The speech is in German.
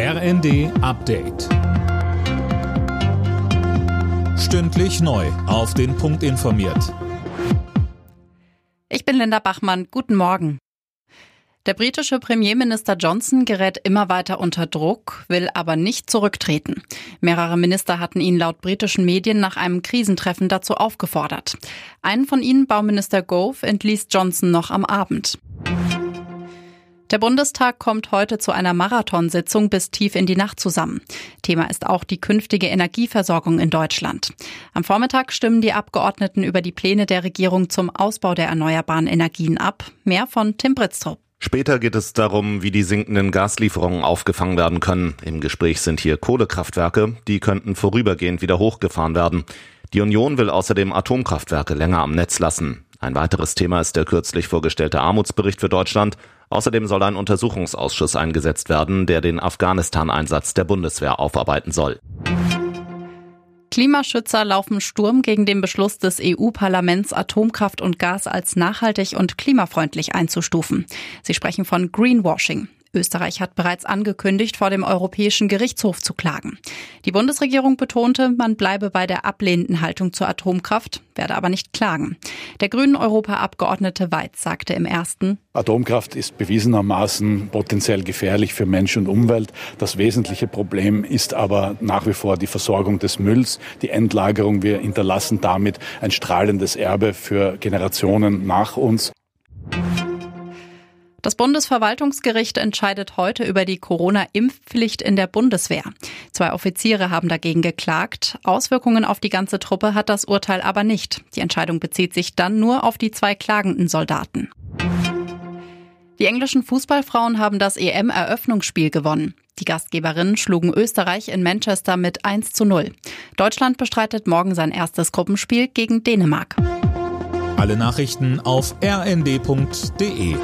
RND Update. Stündlich neu. Auf den Punkt informiert. Ich bin Linda Bachmann. Guten Morgen. Der britische Premierminister Johnson gerät immer weiter unter Druck, will aber nicht zurücktreten. Mehrere Minister hatten ihn laut britischen Medien nach einem Krisentreffen dazu aufgefordert. Einen von ihnen, Bauminister Gove, entließ Johnson noch am Abend. Der Bundestag kommt heute zu einer Marathonsitzung bis tief in die Nacht zusammen. Thema ist auch die künftige Energieversorgung in Deutschland. Am Vormittag stimmen die Abgeordneten über die Pläne der Regierung zum Ausbau der erneuerbaren Energien ab. Mehr von Tim Britztrup. Später geht es darum, wie die sinkenden Gaslieferungen aufgefangen werden können. Im Gespräch sind hier Kohlekraftwerke, die könnten vorübergehend wieder hochgefahren werden. Die Union will außerdem Atomkraftwerke länger am Netz lassen. Ein weiteres Thema ist der kürzlich vorgestellte Armutsbericht für Deutschland. Außerdem soll ein Untersuchungsausschuss eingesetzt werden, der den Afghanistan-Einsatz der Bundeswehr aufarbeiten soll. Klimaschützer laufen Sturm gegen den Beschluss des EU-Parlaments, Atomkraft und Gas als nachhaltig und klimafreundlich einzustufen. Sie sprechen von Greenwashing. Österreich hat bereits angekündigt, vor dem Europäischen Gerichtshof zu klagen. Die Bundesregierung betonte, man bleibe bei der ablehnenden Haltung zur Atomkraft, werde aber nicht klagen. Der grünen Europaabgeordnete Weiz sagte im ersten, Atomkraft ist bewiesenermaßen potenziell gefährlich für Mensch und Umwelt. Das wesentliche Problem ist aber nach wie vor die Versorgung des Mülls, die Endlagerung. Wir hinterlassen damit ein strahlendes Erbe für Generationen nach uns. Das Bundesverwaltungsgericht entscheidet heute über die Corona-Impfpflicht in der Bundeswehr. Zwei Offiziere haben dagegen geklagt. Auswirkungen auf die ganze Truppe hat das Urteil aber nicht. Die Entscheidung bezieht sich dann nur auf die zwei klagenden Soldaten. Die englischen Fußballfrauen haben das EM-Eröffnungsspiel gewonnen. Die Gastgeberinnen schlugen Österreich in Manchester mit 1 zu 0. Deutschland bestreitet morgen sein erstes Gruppenspiel gegen Dänemark. Alle Nachrichten auf rnd.de